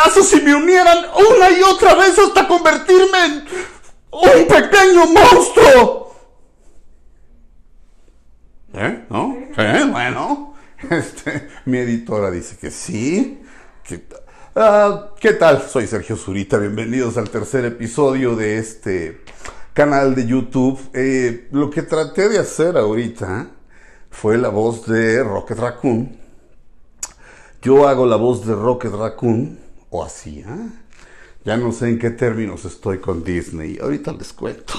pedazos y me unieran una y otra vez hasta convertirme en un pequeño monstruo. ¿Eh? ¿No? ¿Eh? Bueno. Este, mi editora dice que sí. Ah, ¿Qué tal? Soy Sergio Zurita. Bienvenidos al tercer episodio de este canal de YouTube. Eh, lo que traté de hacer ahorita fue la voz de Rocket Raccoon. Yo hago la voz de Rocket Raccoon, o así, ¿eh? Ya no sé en qué términos estoy con Disney. Ahorita les cuento.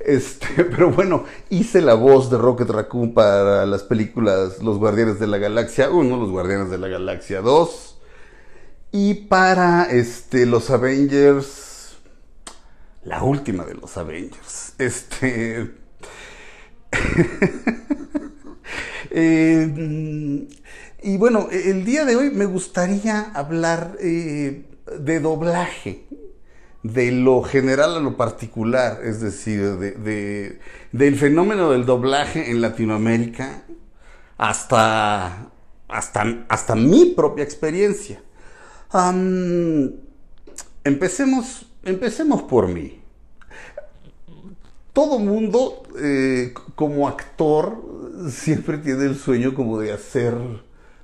Este, pero bueno, hice la voz de Rocket Raccoon para las películas Los Guardianes de la Galaxia 1, Los Guardianes de la Galaxia 2 y para este los Avengers la última de los Avengers. Este eh, y bueno, el día de hoy me gustaría hablar eh, de doblaje, de lo general a lo particular, es decir, de, del fenómeno del doblaje en Latinoamérica hasta, hasta, hasta mi propia experiencia. empecemos, empecemos por mí. Todo mundo, eh, como actor, siempre tiene el sueño como de hacer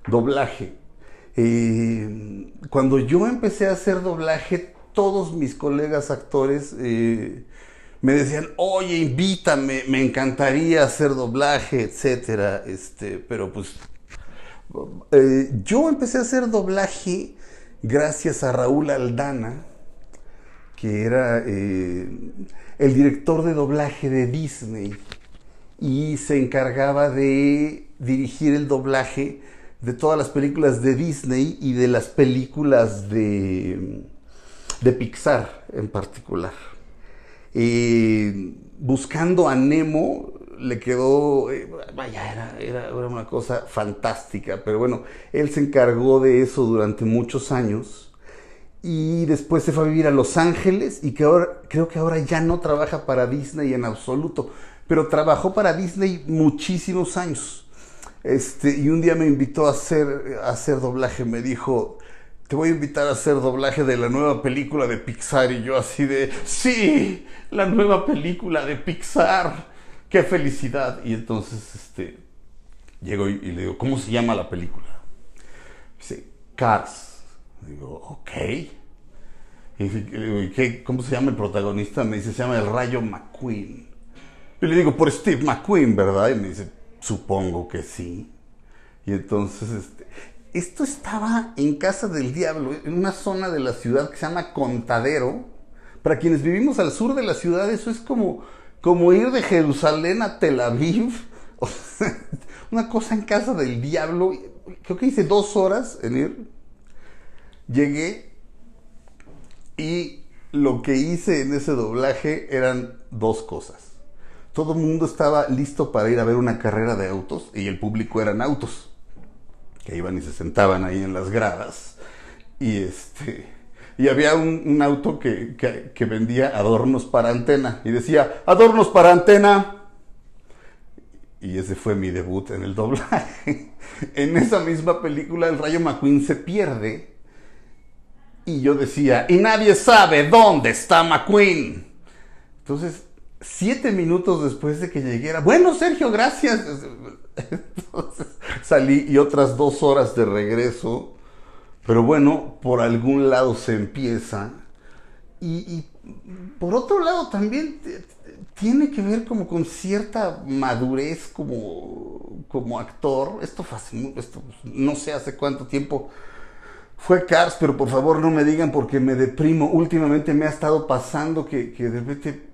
doblaje. Eh, cuando yo empecé a hacer doblaje, todos mis colegas actores eh, me decían, oye, invítame, me encantaría hacer doblaje, etcétera. Este, pero pues eh, yo empecé a hacer doblaje gracias a Raúl Aldana, que era el director de doblaje de Disney y se encargaba de dirigir el doblaje de todas las películas de Disney y de las películas de, de Pixar en particular. buscando a Nemo le quedó, eh, vaya, era, era, una cosa fantástica, pero bueno, él se encargó de eso durante muchos años y después se fue a vivir a Los Ángeles y que ahora, creo que ahora ya no trabaja para Disney en absoluto, pero trabajó para Disney muchísimos años. Este, y un día me invitó a hacer, a hacer doblaje, me dijo, te voy a invitar a hacer doblaje de la nueva película de Pixar. Y yo así de, sí, la nueva película de Pixar, qué felicidad. Y entonces, este, llego y, le digo, ¿cómo se llama la película? Dice, Cars. Digo, ok. Y le digo, ¿qué, ¿cómo se llama el protagonista? Me dice, se llama el Rayo McQueen. Y le digo, por Steve McQueen, ¿verdad? Y me dice, Supongo que sí. Y entonces, este, esto estaba en Casa del Diablo, en una zona de la ciudad que se llama Contadero. Para quienes vivimos al sur de la ciudad, eso es como, como ir de Jerusalén a Tel Aviv. una cosa en Casa del Diablo. Creo que hice dos horas en ir. Llegué y lo que hice en ese doblaje eran dos cosas todo el mundo estaba listo para ir a ver una carrera de autos y el público eran autos que iban y se sentaban ahí en las gradas. Y este y había un, auto que, que, vendía adornos para antena y decía adornos para antena y ese fue mi debut en el doblaje. En esa misma película el Rayo McQueen se pierde y yo decía y nadie sabe dónde está McQueen entonces siete minutos después de que llegué bueno, Sergio, gracias. Entonces salí y otras dos horas de regreso. Pero bueno, por algún lado se empieza. Y, por otro lado también tiene que ver como con cierta madurez como, como actor. Esto, esto no sé hace cuánto tiempo fue Cars, pero por favor no me digan porque me deprimo. Últimamente me ha estado pasando que, que de repente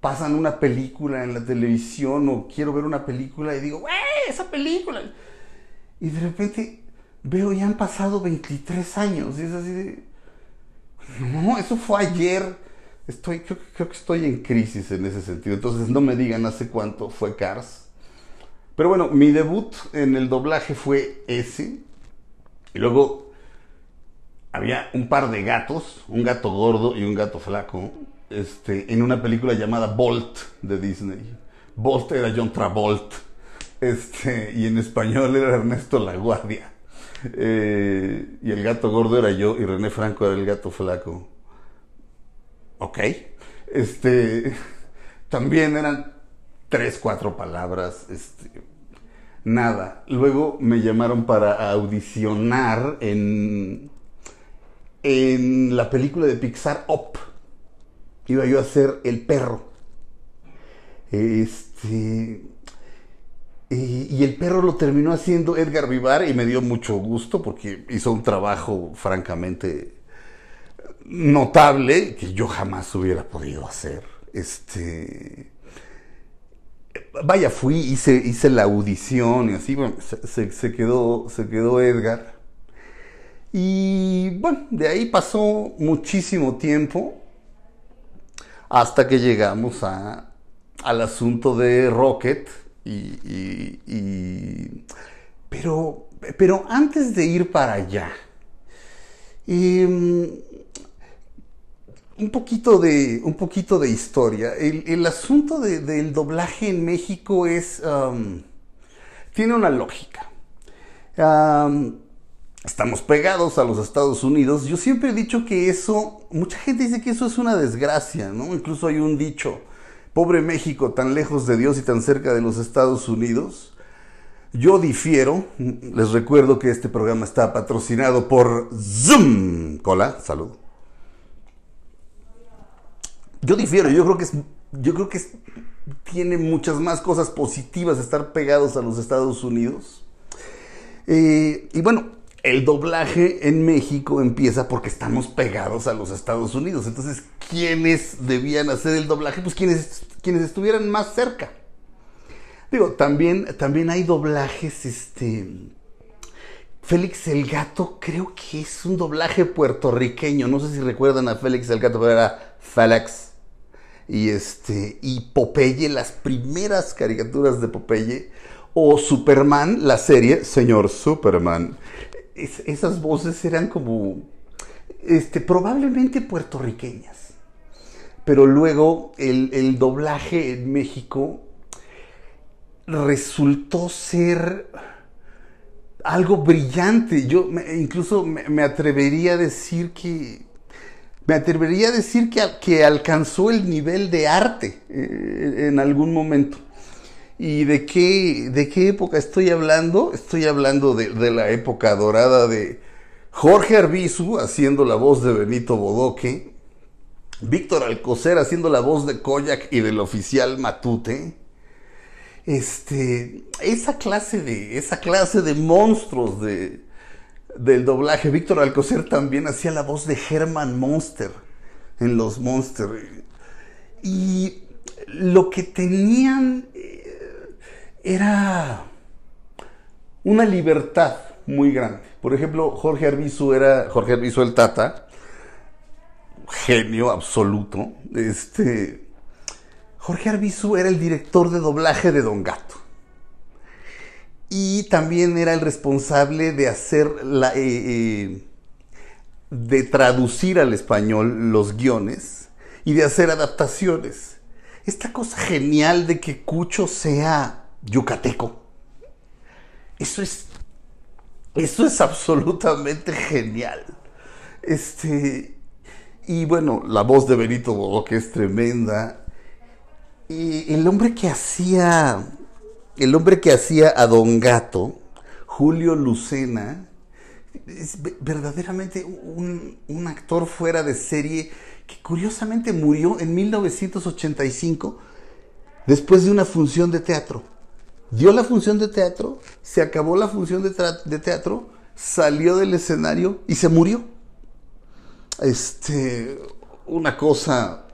pasan una película en la televisión o quiero ver una película y digo, ¡wey! Esa película. Y de repente veo, ya han pasado 23 años. Y es así de. No, eso fue ayer. Estoy, creo, creo que estoy en crisis en ese sentido. Entonces no me digan hace cuánto fue Cars. Pero bueno, mi debut en el doblaje fue ese. Y luego había un par de gatos, un gato gordo y un gato flaco este, en una película llamada Bolt de Disney. Bolt era John Travolta. Este, y en español era Ernesto La Guardia. Eh, y el gato gordo era yo y René Franco era el gato flaco. Ok. Este, también eran tres, cuatro palabras. Este, nada. Luego me llamaron para audicionar en, en la película de Pixar Up. Iba yo a ser el perro. Este. Y, el perro lo terminó haciendo Edgar Vivar y me dio mucho gusto porque hizo un trabajo francamente notable que yo jamás hubiera podido hacer. Este. Vaya, fui, hice, hice la audición y así, bueno, se, quedó, se quedó Edgar. Y bueno, de ahí pasó muchísimo tiempo hasta que llegamos a, al asunto de Rocket. Y, pero, pero antes de ir para allá, em, un, poquito de, un poquito de historia. El, asunto del doblaje en México es, tiene una lógica. Estamos pegados a los Estados Unidos. Yo siempre he dicho que eso, mucha gente dice que eso es una desgracia, ¿no? Incluso hay un dicho Pobre México, tan lejos de Dios y tan cerca de los Estados Unidos. Yo difiero, les recuerdo que este programa está patrocinado por Zoom. Cola, salud. Yo difiero, yo creo que es, yo creo que tiene muchas más cosas positivas estar pegados a los Estados Unidos. Eh, y bueno, el doblaje en México empieza porque estamos pegados a los Estados Unidos. Entonces, ¿quiénes debían hacer el doblaje? Pues quienes, quienes estuvieran más cerca. Digo, también, también hay doblajes, este... Félix el Gato creo que es un doblaje puertorriqueño. No sé si recuerdan a Félix el Gato, pero era Félix. Y este. Y Popeye, las primeras caricaturas de Popeye. O Superman, la serie, señor Superman esas voces eran como, este, probablemente puertorriqueñas. Pero luego el, doblaje en México resultó ser algo brillante. Yo incluso me, atrevería a decir que me atrevería a decir que, que alcanzó el nivel de arte eh, en algún momento. ¿Y de qué, de qué época estoy hablando? Estoy hablando de, la época dorada de Jorge Arbizu haciendo la voz de Benito Bodoque, Víctor Alcocer haciendo la voz de Koyak y del oficial Matute. Este, esa clase de, esa clase de monstruos de, del doblaje. Víctor Alcocer también hacía la voz de Herman Monster en los Monster. Y lo que tenían era una libertad muy grande. Por ejemplo, Jorge Arbizu era Jorge Arbizu el Tata, genio absoluto. Este Jorge Arbizu era el director de doblaje de Don Gato. Y también era el responsable de hacer la eh, eh, de traducir al español los guiones y de hacer adaptaciones. Esta cosa genial de que Cucho sea yucateco. Eso es, eso es absolutamente genial. Este, y bueno, la voz de Benito Bodo, que es tremenda. Y el hombre que hacía, el hombre que hacía a Don Gato, Julio Lucena, es verdaderamente un, un actor fuera de serie que curiosamente murió en 1985 después de una función de teatro dio la función de teatro, se acabó la función de, teatro, salió del escenario y se murió. Este, una cosa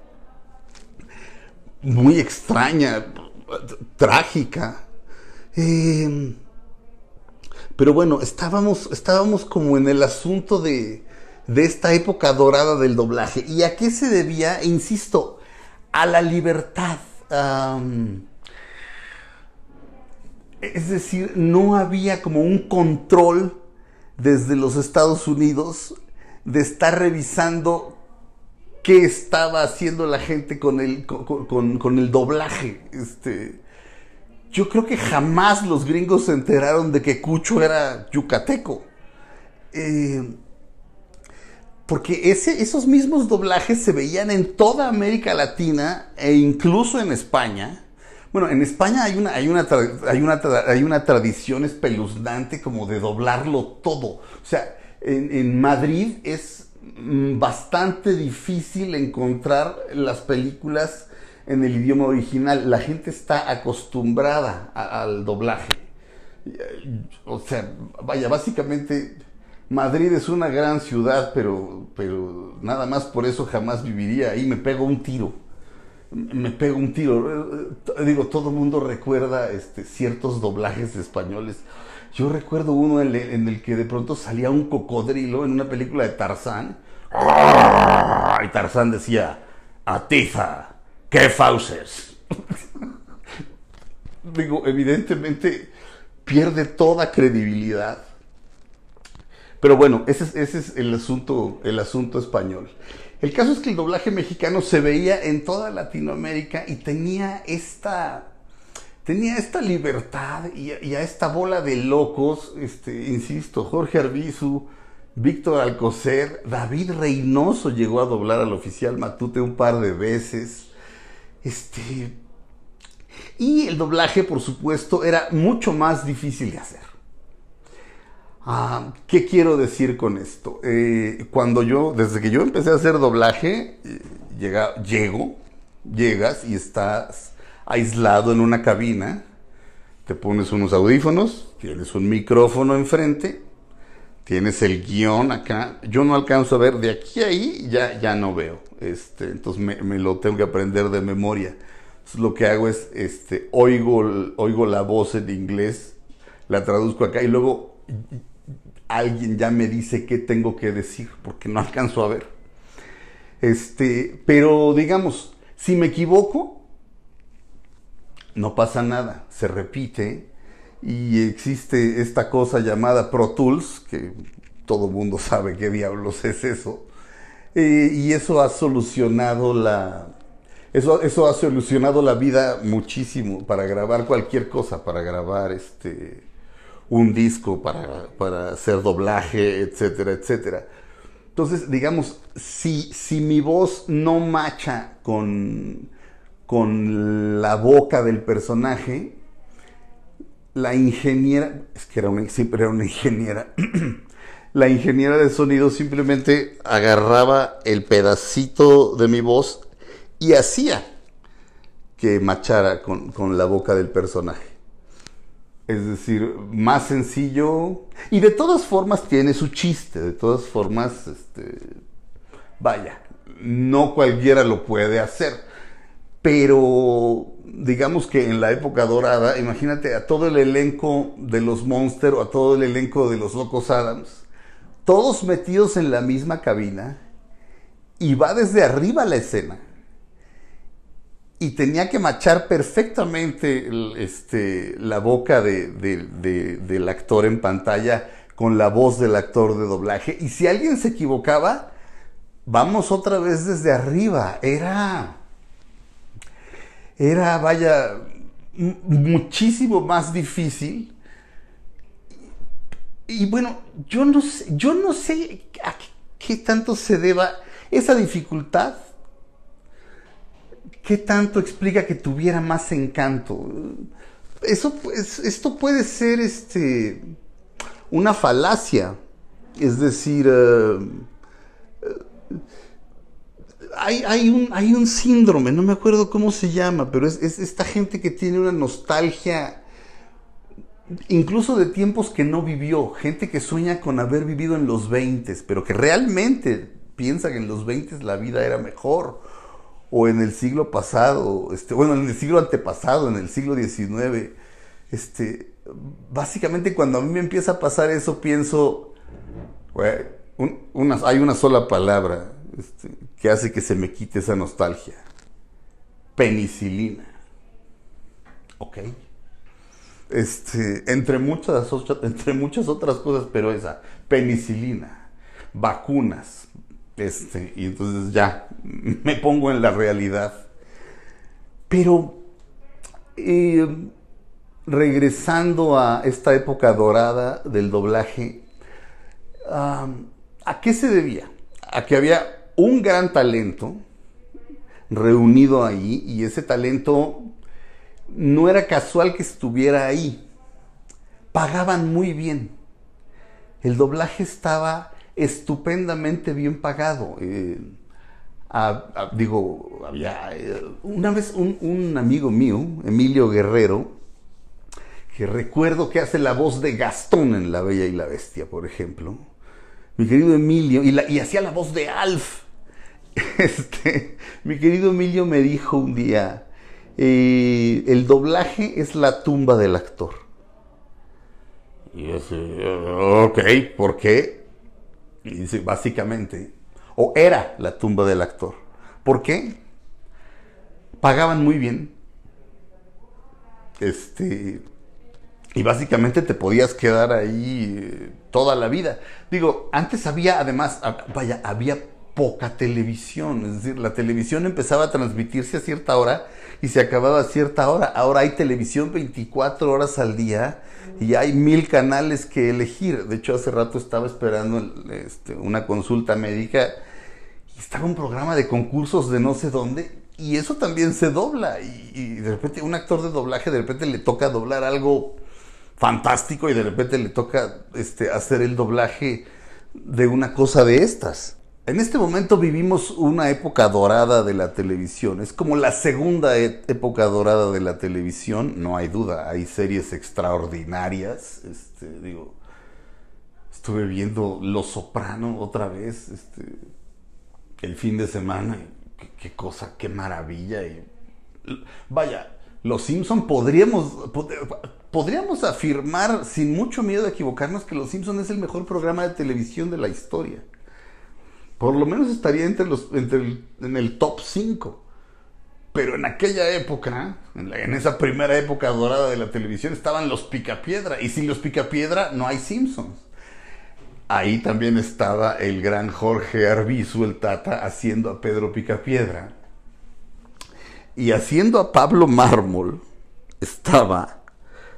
muy extraña, trágica. Em, pero bueno, estábamos, estábamos como en el asunto de, de esta época dorada del doblaje. ¿Y a qué se debía? Insisto, a la libertad. Es decir, no había como un control desde los Estados Unidos de estar revisando qué estaba haciendo la gente con el, con, el doblaje. Este, yo creo que jamás los gringos se enteraron de que Cucho era yucateco. eh, porque esos mismos doblajes se veían en toda América Latina e incluso en España. Bueno, en España hay una, hay una, hay una, hay una tradición espeluznante como de doblarlo todo. O sea, en, en Madrid es mm, bastante difícil encontrar las películas en el idioma original. La gente está acostumbrada al doblaje. O sea, vaya, básicamente Madrid es una gran ciudad, pero, pero nada más por eso jamás viviría ahí. Me pego un tiro. Me pego un tiro. Digo, todo el mundo recuerda este, ciertos doblajes españoles. Yo recuerdo uno en el, que de pronto salía un cocodrilo en una película de Tarzán. Y Tarzán decía, Atiza, qué fauces. Digo, evidentemente pierde toda credibilidad pero bueno, ese es, el, asunto, el asunto español. El caso es que el doblaje mexicano se veía en toda Latinoamérica y tenía esta, tenía esta libertad y, a esta bola de locos, este, insisto, Jorge Arbizu, Víctor Alcocer, David Reynoso llegó a doblar al oficial Matute un par de veces. Este, y el doblaje, por supuesto, era mucho más difícil de hacer. Ah, ¿Qué quiero decir con esto? Eh, cuando yo, desde que yo empecé a hacer doblaje, eh, llega, llego, llegas y estás aislado en una cabina, te pones unos audífonos, tienes un micrófono enfrente, tienes el guion acá. Yo no alcanzo a ver de aquí a ahí, ya, ya no veo. Este, entonces me, lo tengo que aprender de memoria. lo que hago es, este, oigo, oigo la voz en inglés, la traduzco acá y luego alguien ya me dice qué tengo que decir, porque no alcanzo a ver. Este, pero digamos, si me equivoco, no pasa nada, se repite y existe esta cosa llamada Pro Tools, que todo mundo sabe qué diablos es eso, eh, y eso ha solucionado la... Eso, eso ha solucionado la vida muchísimo para grabar cualquier cosa, para grabar este, un disco para, hacer doblaje, etcétera, etcétera. Entonces, digamos, si, si mi voz no macha con, con la boca del personaje, la ingeniera, es que era una, siempre era una ingeniera, la ingeniera de sonido simplemente agarraba el pedacito de mi voz y hacía que machara con la boca del personaje. Es decir, más sencillo. Y de todas formas tiene su chiste. De todas formas, este, vaya, no cualquiera lo puede hacer. Pero digamos que en la época dorada, imagínate a todo el elenco de los Monster o a todo el elenco de los Locos Adams, todos metidos en la misma cabina y va desde arriba la escena y tenía que machar perfectamente este, la boca del actor en pantalla con la voz del actor de doblaje. Y si alguien se equivocaba, vamos otra vez desde arriba. Era, era, vaya, muchísimo más difícil. Y, bueno, yo no sé, yo no sé a qué tanto se deba esa dificultad ¿qué tanto explica que tuviera más encanto? Eso, pues, esto puede ser este, una falacia. Es decir, eh, eh, hay, un, hay, un, síndrome, no me acuerdo cómo se llama, pero es, es, esta gente que tiene una nostalgia, incluso de tiempos que no vivió, gente que sueña con haber vivido en los 20, pero que realmente piensa que en los 20 la vida era mejor o en el siglo pasado, este, bueno, en el siglo antepasado, en el siglo XIX, este, básicamente cuando a mí me empieza a pasar eso, pienso, hay una sola palabra este, que hace que se me quite esa nostalgia. Penicilina. ¿Ok? Este, entre, muchas, entre muchas otras cosas, pero esa, penicilina, vacunas, este, y entonces ya me pongo en la realidad. Pero eh, regresando a esta época dorada del doblaje, ¿A qué se debía? A que había un gran talento reunido ahí y ese talento no era casual que estuviera ahí. Pagaban muy bien. El doblaje estaba estupendamente bien pagado. Eh, digo, había eh, una vez un, un, amigo mío, Emilio Guerrero, que recuerdo que hace la voz de Gastón en La Bella y la Bestia, por ejemplo. Mi querido Emilio, y, hacía la voz de Alf. Este, mi querido Emilio me dijo un día, eh, el doblaje es la tumba del actor. Y yo ok, ¿por qué? Y básicamente, o era la tumba del actor. ¿Por qué? Pagaban muy bien. Este, y básicamente te podías quedar ahí eh, toda la vida. Digo, antes había además, vaya, había poca televisión, es decir, la televisión empezaba a transmitirse a cierta hora y se acababa a cierta hora. Ahora hay televisión 24 horas al día y hay mil canales que elegir. De hecho, hace rato estaba esperando este, una consulta médica y estaba un programa de concursos de no sé dónde y eso también se dobla y, y de repente un actor de doblaje de repente le toca doblar algo fantástico y de repente le toca este, hacer el doblaje de una cosa de estas. En este momento vivimos una época dorada de la televisión. Es como la segunda e-, época dorada de la televisión, no hay duda. Hay series extraordinarias. Este, digo, estuve viendo Los Soprano otra vez este, el fin de semana. Qué, cosa, qué maravilla. Y, vaya, Los Simpson podríamos, podríamos afirmar sin mucho miedo de equivocarnos que Los Simpson es el mejor programa de televisión de la historia. Por lo menos estaría entre los, entre en el top 5. Pero en aquella época, en, en, esa primera época dorada de la televisión, estaban los Picapiedra. Y sin los Picapiedra no hay Simpsons. Ahí también estaba el gran Jorge Arbizu, el Tata, haciendo a Pedro Picapiedra. Y haciendo a Pablo Mármol estaba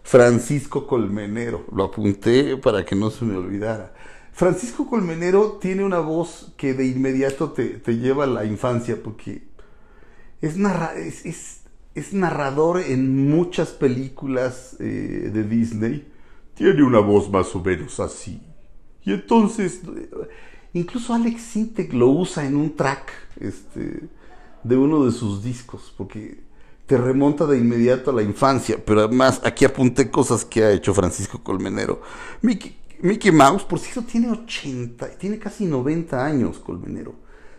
Francisco Colmenero. Lo apunté para que no se me olvidara. Francisco Colmenero tiene una voz que de inmediato te, lleva a la infancia porque es, es, narrador en muchas películas eh, de Disney. Tiene una voz más o menos así. Y entonces, incluso Alex Sintek lo usa en un track este, de uno de sus discos porque te remonta de inmediato a la infancia, pero además aquí apunté cosas que ha hecho Francisco Colmenero. Mickey, Mouse, por cierto, tiene 80, tiene casi 90 años Colmenero.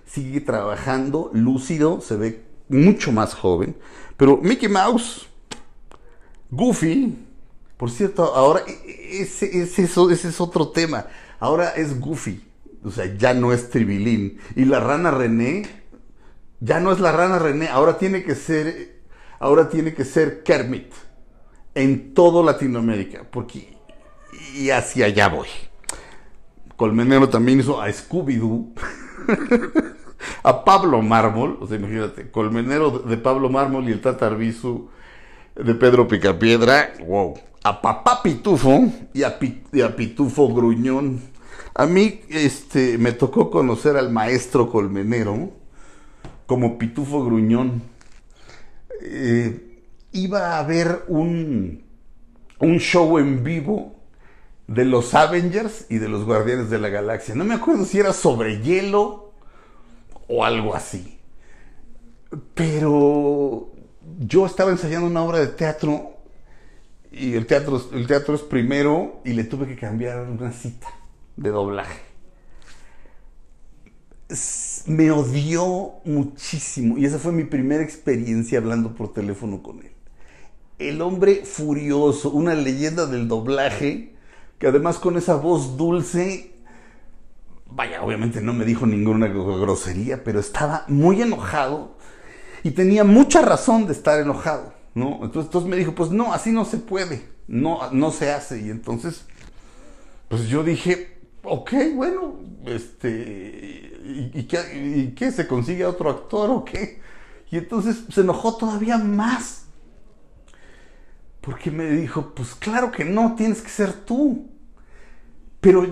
Sigue trabajando, lúcido, se ve mucho más joven. Pero Mickey Mouse, Goofy, por cierto, ahora e, e, ese es otro tema. Ahora es Goofy, o sea, ya no es Tribilín. Y la rana René, ya no es la rana René, ahora tiene que ser ahora tiene que ser Kermit en todo Latinoamérica, porque y hacia allá voy. Colmenero también hizo a Scooby-Doo, a Pablo Mármol, o sea, imagínate, Colmenero de Pablo Mármol y el Tata de Pedro Picapiedra, wow, a Papá Pitufo y a, Pitufo Gruñón. A mí este, me tocó conocer al maestro Colmenero como Pitufo Gruñón eh, iba a haber un, un show en vivo de los Avengers y de los Guardianes de la Galaxia. No me acuerdo si era sobre hielo o algo así. Pero yo estaba ensayando una obra de teatro y el teatro, el teatro es primero y le tuve que cambiar una cita de doblaje me odió muchísimo y esa fue mi primera experiencia hablando por teléfono con él. El hombre furioso, una leyenda del doblaje, que además con esa voz dulce, vaya, obviamente no me dijo ninguna grosería, pero estaba muy enojado y tenía mucha razón de estar enojado, ¿no? Entonces, entonces me dijo, pues no, así no se puede, no, no se hace. Y entonces, pues yo dije, ok, bueno, este, ¿y, qué, ¿Se consigue otro actor o qué? Y entonces se enojó todavía más. Porque me dijo, pues claro que no, tienes que ser tú. Pero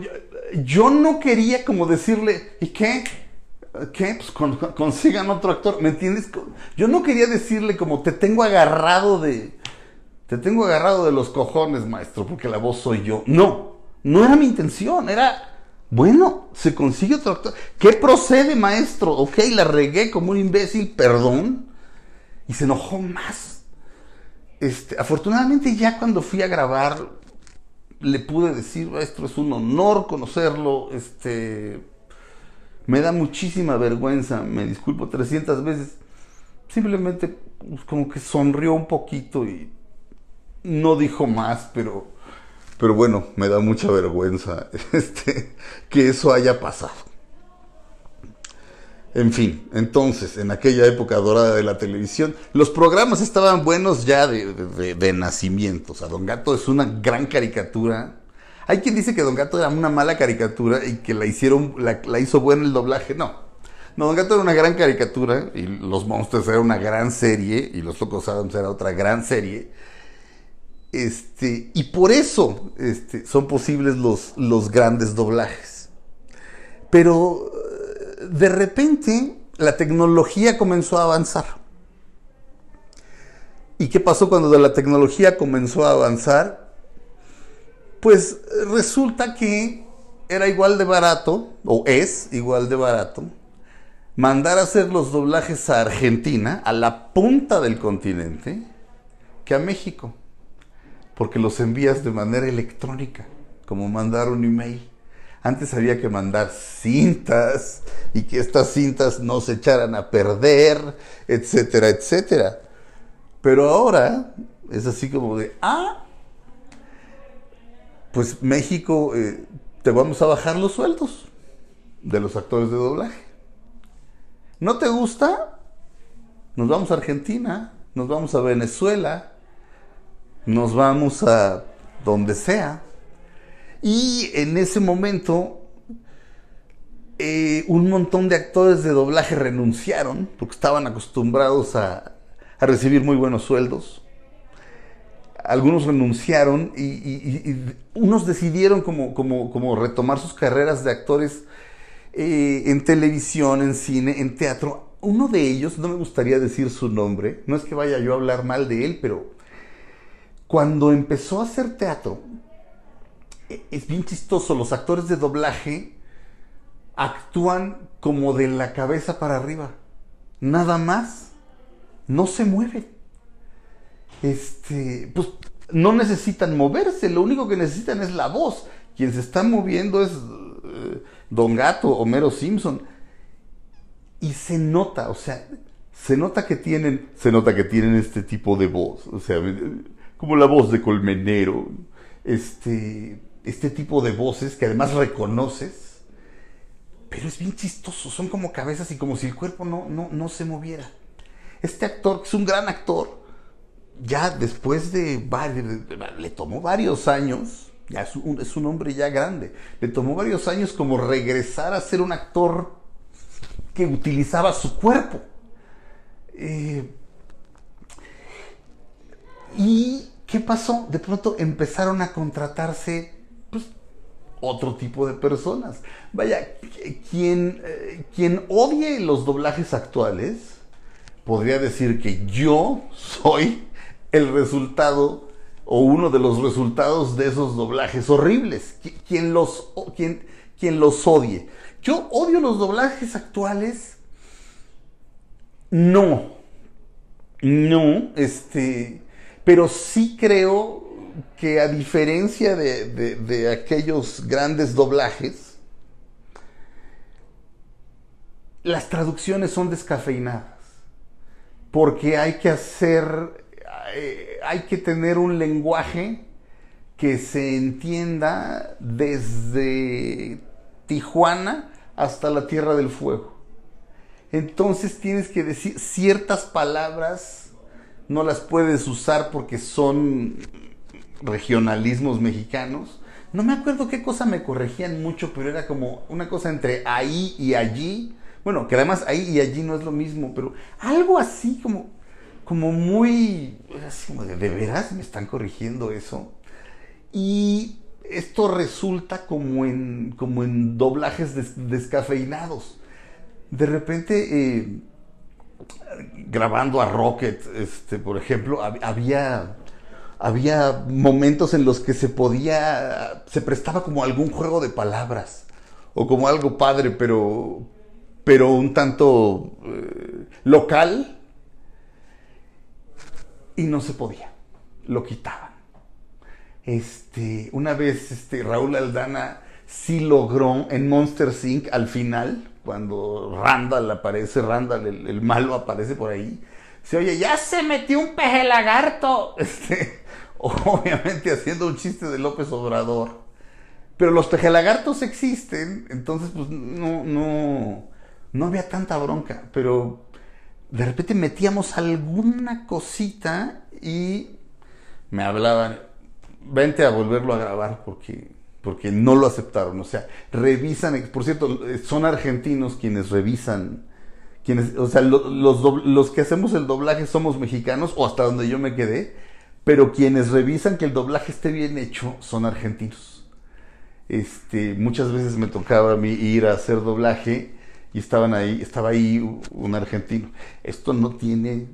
yo no quería como decirle, ¿y qué? ¿Qué? Pues consigan otro actor, ¿me entiendes? Yo no quería decirle como te tengo agarrado de... Te tengo agarrado de los cojones, maestro, porque la voz soy yo. No, no era mi intención, era... Bueno, se consigue otro actor. ¿Qué procede, maestro? Ok, la regué como un imbécil, perdón. Y se enojó más. Este, afortunadamente ya cuando fui a grabar le pude decir, maestro, es un honor conocerlo, este, me da muchísima vergüenza, me disculpo 300 veces. Simplemente pues, como que sonrió un poquito y no dijo más, pero, pero bueno, me da mucha vergüenza este, que eso haya pasado. En fin, entonces, en aquella época dorada de la televisión, los programas estaban buenos ya de, nacimiento. O sea, Don Gato es una gran caricatura. Hay quien dice que Don Gato era una mala caricatura y que la hicieron, la, hizo buena el doblaje. No. No, Don Gato era una gran caricatura y Los Monsters era una gran serie y Los Locos Adams era otra gran serie. Este, y por eso este, son posibles los, los grandes doblajes. Pero de repente la tecnología comenzó a avanzar. ¿Y qué pasó cuando la tecnología comenzó a avanzar? Pues resulta que era igual de barato, o es igual de barato, mandar a hacer los doblajes a Argentina, a la punta del continente, que a México, porque los envías de manera electrónica, como mandar un email. Antes había que mandar cintas y que estas cintas no se echaran a perder, etcétera, etcétera. Pero ahora es así como de, ah, pues México, eh, te vamos a bajar los sueldos de los actores de doblaje. ¿No te gusta? Nos vamos a Argentina, nos vamos a Venezuela, nos vamos a donde sea. Y en ese momento, eh, un montón de actores de doblaje renunciaron porque estaban acostumbrados a, recibir muy buenos sueldos. Algunos renunciaron y, unos decidieron como, como, retomar sus carreras de actores eh, en televisión, en cine, en teatro. Uno de ellos, no me gustaría decir su nombre, no es que vaya yo a hablar mal de él, pero cuando empezó a hacer teatro, es bien chistoso, los actores de doblaje actúan como de la cabeza para arriba. Nada más. No se mueven. Este, pues no necesitan moverse, lo único que necesitan es la voz. Quien se está moviendo es eh, Don Gato, Homero Simpson. Y se nota, o sea, se nota que tienen, se nota que tienen este tipo de voz, o sea, como la voz de Colmenero, este, este tipo de voces que además reconoces, pero es bien chistoso, son como cabezas y como si el cuerpo no, no, se moviera. Este actor, que es un gran actor, ya después de, le tomó varios años, ya es un, es un, hombre ya grande, le tomó varios años como regresar a ser un actor que utilizaba su cuerpo. Eh, ¿Y qué pasó? De pronto empezaron a contratarse otro tipo de personas. Vaya, quien, eh, quien odie los doblajes actuales podría decir que yo soy el resultado o uno de los resultados de esos doblajes horribles. Quien los, quien los odie. Yo odio los doblajes actuales. No. No, este. Pero sí creo que a diferencia de, aquellos grandes doblajes, las traducciones son descafeinadas. Porque hay que hacer, eh, hay que tener un lenguaje que se entienda desde Tijuana hasta la Tierra del Fuego. Entonces tienes que decir ciertas palabras, no las puedes usar porque son regionalismos mexicanos. No me acuerdo qué cosa me corregían mucho, pero era como una cosa entre ahí y allí. Bueno, que además ahí y allí no es lo mismo, pero algo así como, como muy, así como de, ¿de veras me están corrigiendo eso? Y esto resulta como en, como en doblajes descafeinados. De repente, eh, grabando a Rocket, este, por ejemplo, había, había momentos en los que se podía, se prestaba como algún juego de palabras o como algo padre, pero, pero un tanto eh, local y no se podía, lo quitaban. Este, una vez este, Raúl Aldana sí logró en Monster Inc. al final, cuando Randall aparece, Randall, el, malo aparece por ahí, se oye, ya se metió un peje lagarto. Este, obviamente haciendo un chiste de López Obrador. Pero los pejelagartos existen, entonces pues no, no, no había tanta bronca. Pero de repente metíamos alguna cosita y me hablaban, vente a volverlo a grabar porque porque no lo aceptaron. O sea, revisan, por cierto, son argentinos quienes revisan, quienes, o sea, los, los, que hacemos el doblaje somos mexicanos, o hasta donde yo me quedé, pero quienes revisan que el doblaje esté bien hecho son argentinos. Este, muchas veces me tocaba a mí ir a hacer doblaje y estaban ahí, estaba ahí un argentino. Esto no tiene,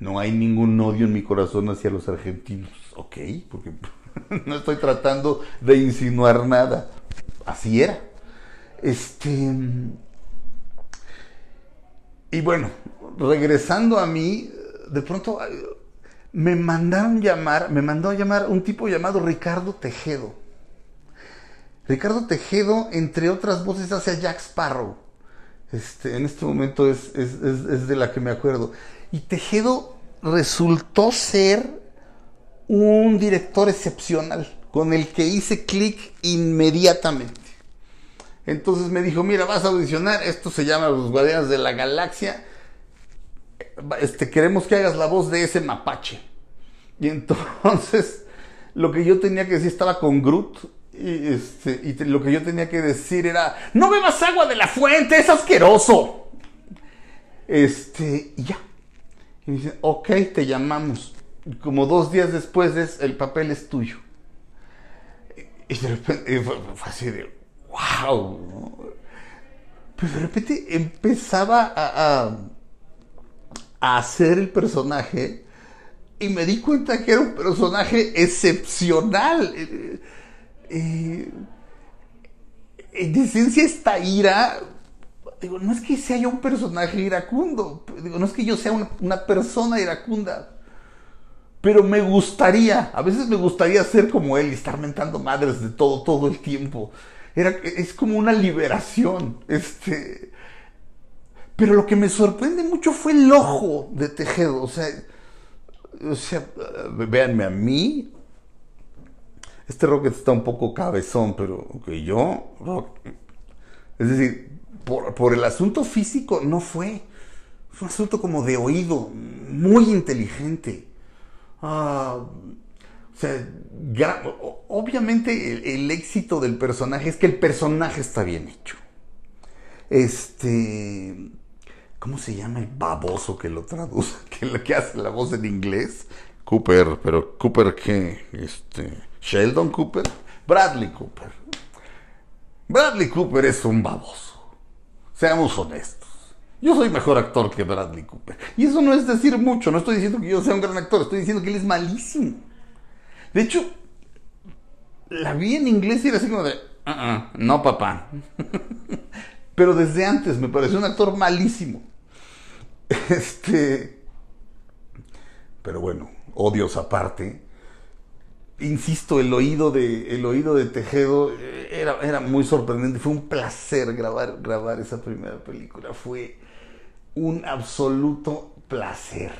no hay ningún odio en mi corazón hacia los argentinos, ¿ok? Porque no estoy tratando de insinuar nada. Así era. Este. Y bueno, regresando a mí, de pronto me mandaron llamar, me mandó a llamar un tipo llamado Ricardo Tejedo. Ricardo Tejedo, entre otras voces, hace a Jack Sparrow. Este, en este momento es, es de la que me acuerdo. Y Tejedo resultó ser un director excepcional con el que hice clic inmediatamente. Entonces me dijo, mira, vas a audicionar, esto se llama Los Guardianes de la Galaxia, este, queremos que hagas la voz de ese mapache. Y entonces lo que yo tenía que decir estaba con Groot y, este, y lo que yo tenía que decir era, no bebas agua de la fuente, es asqueroso. Este, y ya. Y me dicen, ok, te llamamos como dos días después es, el papel es tuyo. Y de repente fue, así de, wow. Pero de repente empezaba a, hacer el personaje y me di cuenta que era un personaje excepcional. Eh, eh, en esencia esta ira, digo, no es que sea yo un personaje iracundo, digo, no es que yo sea una, una persona iracunda, pero me gustaría, a veces me gustaría ser como él y estar mentando madres de todo, todo el tiempo. Era, es como una liberación. Este, pero lo que me sorprende mucho fue el ojo de Tejedo. O sea, o sea, véanme a mí. Este Rocket está un poco cabezón, pero que yo, es decir, por, por el asunto físico no fue. Fue un asunto como de oído, muy inteligente. Ah, o sea, obviamente el, éxito del personaje es que el personaje está bien hecho. Este. ¿Cómo se llama el baboso que lo traduce? Que, que hace la voz en inglés. Cooper, pero Cooper qué? Este. Sheldon Cooper. Bradley Cooper. Bradley Cooper es un baboso. Seamos honestos. Yo soy mejor actor que Bradley Cooper. Y eso no es decir mucho, no estoy diciendo que yo sea un gran actor, estoy diciendo que él es malísimo. De hecho, la vi en inglés y era así como de, uh-uh, no papá. Pero desde antes me pareció un actor malísimo. Este... Pero bueno, odios aparte. Insisto, el oído de, el oído de Tejedo eh, era, era muy sorprendente. Fue un placer grabar, grabar esa primera película. Fue un absoluto placer.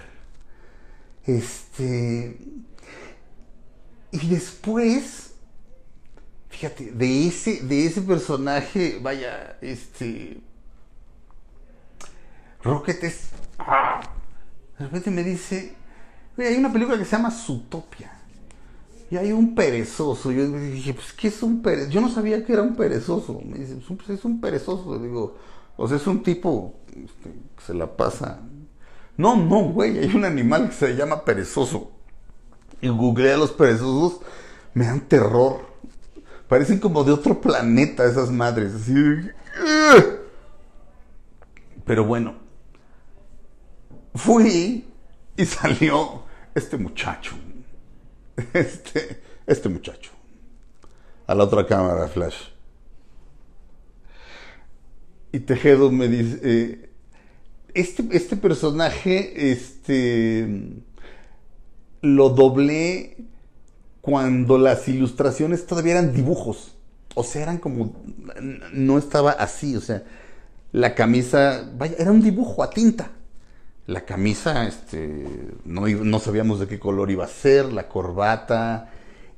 Este. Y después, fíjate, de ese, de ese personaje, vaya, este. Rocket es. ¡ah! De repente me dice, hay una película que se llama Zootopia. Y hay un perezoso. Yo dije, pues, ¿qué es un perezoso? Yo no sabía que era un perezoso. Me dice, pues, es un perezoso. digo, o sea, es un tipo este, se la pasa. No, no, güey, hay un animal que se llama perezoso. Y googleé a los perezosos, me dan terror. Parecen como de otro planeta esas madres. Así Pero bueno, fui y salió este muchacho. Este, este muchacho. A la otra cámara, flash. Y Tejedo me dice, eh, este, este personaje, este, lo doblé cuando las ilustraciones todavía eran dibujos. O sea, eran como, no estaba así, o sea, la camisa, vaya, era un dibujo a tinta. La camisa, este, no, no sabíamos de qué color iba a ser, la corbata,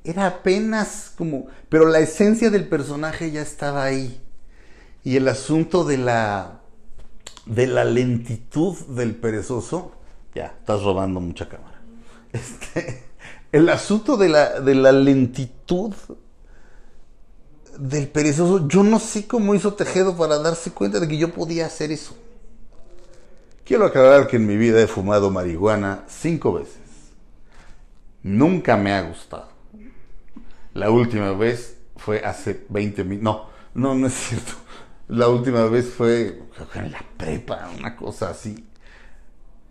era apenas como, pero la esencia del personaje ya estaba ahí. Y el asunto de la, de la lentitud del perezoso, ya, estás robando mucha cámara. Este, el asunto de la, de la lentitud del perezoso, yo no sé cómo hizo Tejedo para darse cuenta de que yo podía hacer eso. Quiero aclarar que en mi vida he fumado marihuana cinco veces. Nunca me ha gustado. La última vez fue hace 20 minutos. No, no, no es cierto. La última vez fue en la prepa, una cosa así.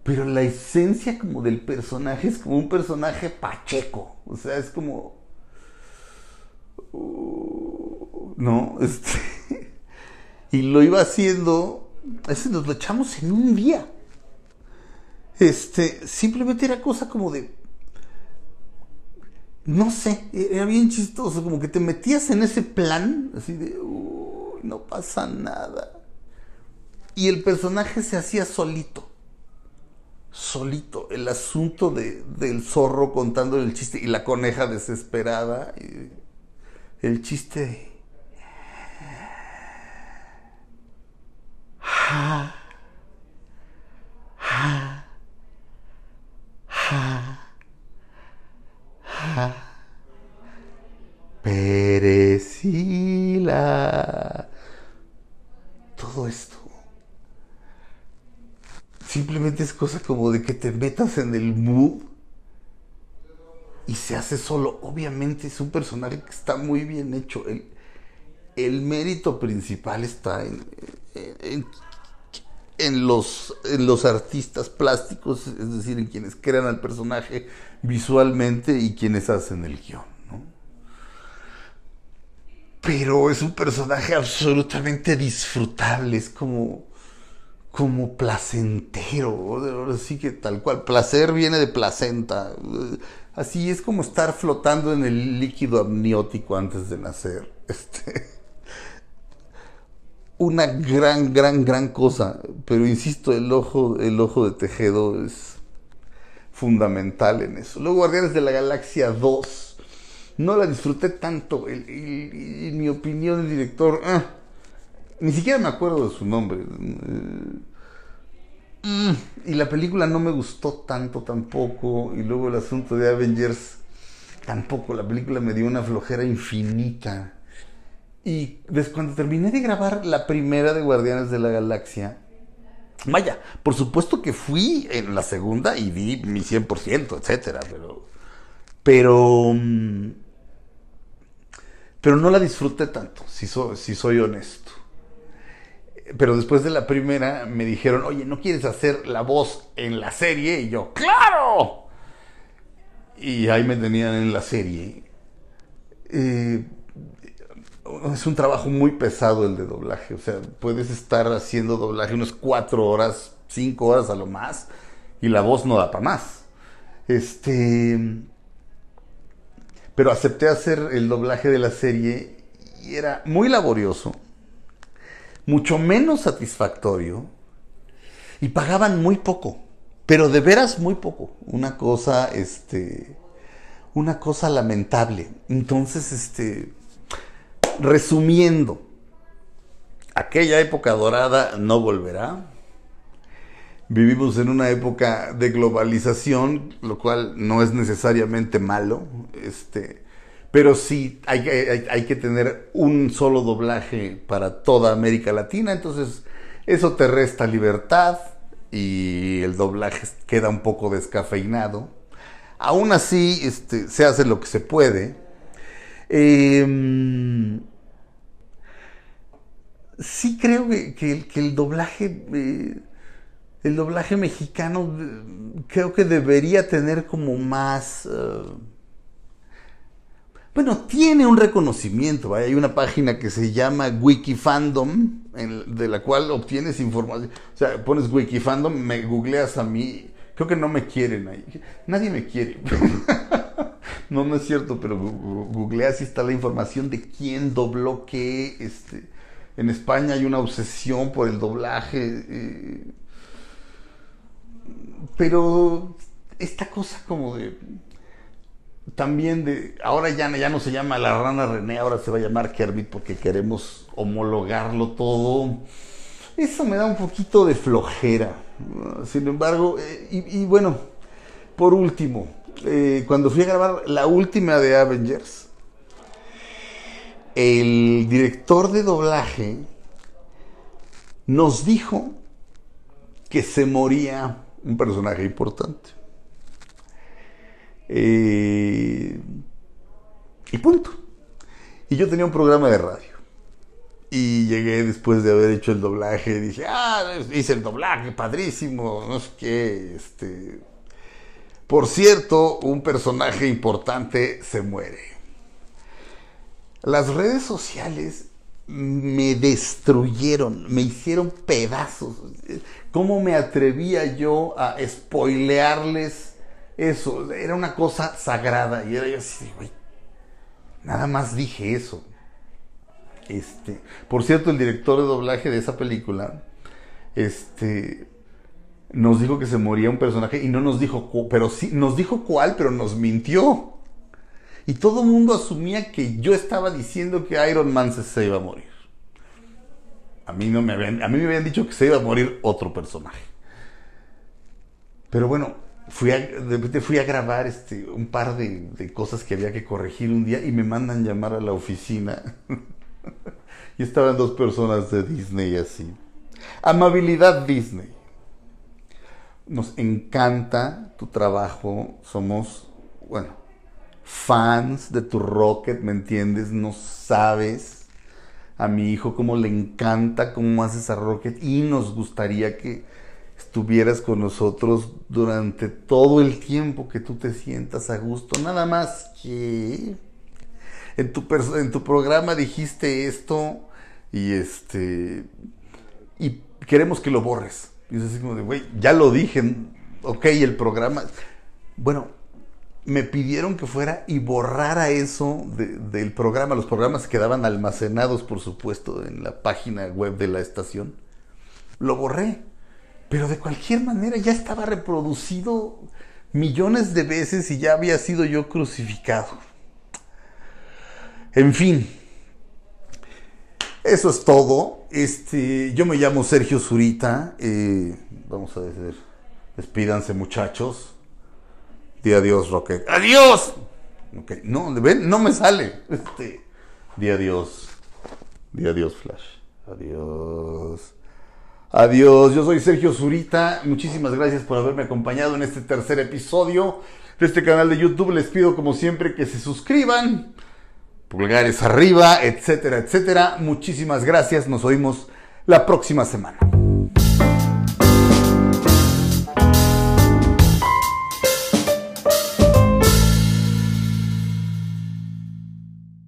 Pero la esencia como del personaje es como un personaje pacheco. O sea, es como... Uh, no, este... y lo iba haciendo... Ese nos lo echamos en un día. Este, simplemente era cosa como de... No sé, era bien chistoso, como que te metías en ese plan, así de, uy, no pasa nada. Y el personaje se hacía solito solito. El asunto de, del zorro contando el chiste y la coneja desesperada. El chiste Ja, ja, ja, ja. Perecila. Todo esto Simplemente es cosa como de que te metas en el mood y se hace solo. Obviamente es un personaje que está muy bien hecho. El, el mérito principal está en, en, los, en los artistas plásticos, es decir, en quienes crean al personaje visualmente y quienes hacen el guion. Pero es un personaje absolutamente disfrutable, es como como placentero, así que tal cual, placer viene de placenta, así es como estar flotando en el líquido amniótico antes de nacer, este, una gran, gran, gran cosa, pero insisto, el ojo, el ojo de Tejedo es fundamental en eso. Luego Guardianes de la Galaxia 2, no la disfruté tanto, en mi opinión el director... Ah, ni siquiera me acuerdo de su nombre. Mm, y la película no me gustó tanto tampoco. Y luego el asunto de Avengers tampoco. La película me dio una flojera infinita. Y cuando terminé de grabar la primera de Guardianes de la Galaxia, vaya, por supuesto que fui en la segunda y di mi 100%, etcétera, pero. Pero. Mm, pero no la disfruté tanto, si, si soy honesto. Pero después de la primera me dijeron, oye, ¿no quieres hacer la voz en la serie? Y yo, ¡claro! Y ahí me tenían en la serie. Eh, es un trabajo muy pesado el de doblaje. O sea, puedes estar haciendo doblaje unas cuatro horas, cinco horas a lo más, y la voz no da para más. Este. Pero acepté hacer el doblaje de la serie y era muy laborioso mucho menos satisfactorio y pagaban muy poco, pero de veras muy poco. Una cosa, este, una cosa lamentable. Entonces, este, resumiendo, aquella época dorada no volverá. Vivimos en una época de globalización, lo cual no es necesariamente malo. Este, pero sí hay, que tener un solo doblaje para toda América Latina, entonces eso te resta libertad y el doblaje queda un poco descafeinado. Aún así, este, se hace lo que se puede. Em, sí creo que, el doblaje, eh, el doblaje mexicano, eh, creo que debería tener como más... Eh, bueno, tiene un reconocimiento. Hay una página que se llama Wikifandom, de la cual obtienes información. O sea, pones Wikifandom, me googleas a mí. Creo que no me quieren ahí. Nadie me quiere. no, no es cierto, pero googleas y está la información de quién dobló qué. Este, en España hay una obsesión por el doblaje. Eh, pero esta cosa como de también de, ahora ya, ya no se llama la rana René, ahora se va a llamar Kermit porque queremos homologarlo todo. Eso me da un poquito de flojera. Sin embargo, eh, y, bueno, por último, eh, cuando fui a grabar la última de Avengers, el director de doblaje nos dijo que se moría un personaje importante. Eh, y punto. Y yo tenía un programa de radio. Y llegué después de haber hecho el doblaje. Y dije, ah, hice el doblaje, padrísimo, no sé qué. Este... Por cierto, un personaje importante se muere. Las redes sociales me destruyeron, me hicieron pedazos. ¿Cómo me atrevía yo a spoilearles? eso, era una cosa sagrada. Y era yo así, güey, nada más dije eso. Este, por cierto, el director de doblaje de esa película, este, nos dijo que se moría un personaje y no nos dijo, pero sí, nos dijo cuál, pero nos mintió. Y todo el mundo asumía que yo estaba diciendo que Iron Man se, iba a morir. A mí, no me habían, a mí me habían dicho que se iba a morir otro personaje. Pero bueno, fui a, de fui a grabar este, un par de, cosas que había que corregir un día y me mandan llamar a la oficina. y estaban dos personas de Disney así. Amabilidad Disney. Nos encanta tu trabajo. Somos, bueno, fans de tu Rocket, ¿me entiendes? No sabes a mi hijo cómo le encanta cómo haces a Rocket y nos gustaría que estuvieras con nosotros durante todo el tiempo que tú te sientas a gusto. Nada más que en tu, en tu programa dijiste esto y este y queremos que lo borres. Y es así como de, güey, ya lo dije, ok, el programa. Bueno, me pidieron que fuera y borrara eso del programa. Los programas quedaban almacenados, por supuesto, en la página web de la estación. Lo borré. Pero de cualquier manera ya estaba reproducido millones de veces y ya había sido yo crucificado. En fin, eso es todo. Este, yo me llamo Sergio Zurita. Eh, vamos a decir, despídanse muchachos. Di adiós, Rocket. ¡Adiós! Okay. No, ¿ven? no me sale. Este, di adiós. Di adiós, Flash. Adiós. Adiós, yo soy Sergio Zurita. Muchísimas gracias por haberme acompañado en este tercer episodio de este canal de YouTube. Les pido como siempre que se suscriban, pulgares arriba, etcétera, etcétera. Muchísimas gracias. Nos oímos la próxima semana.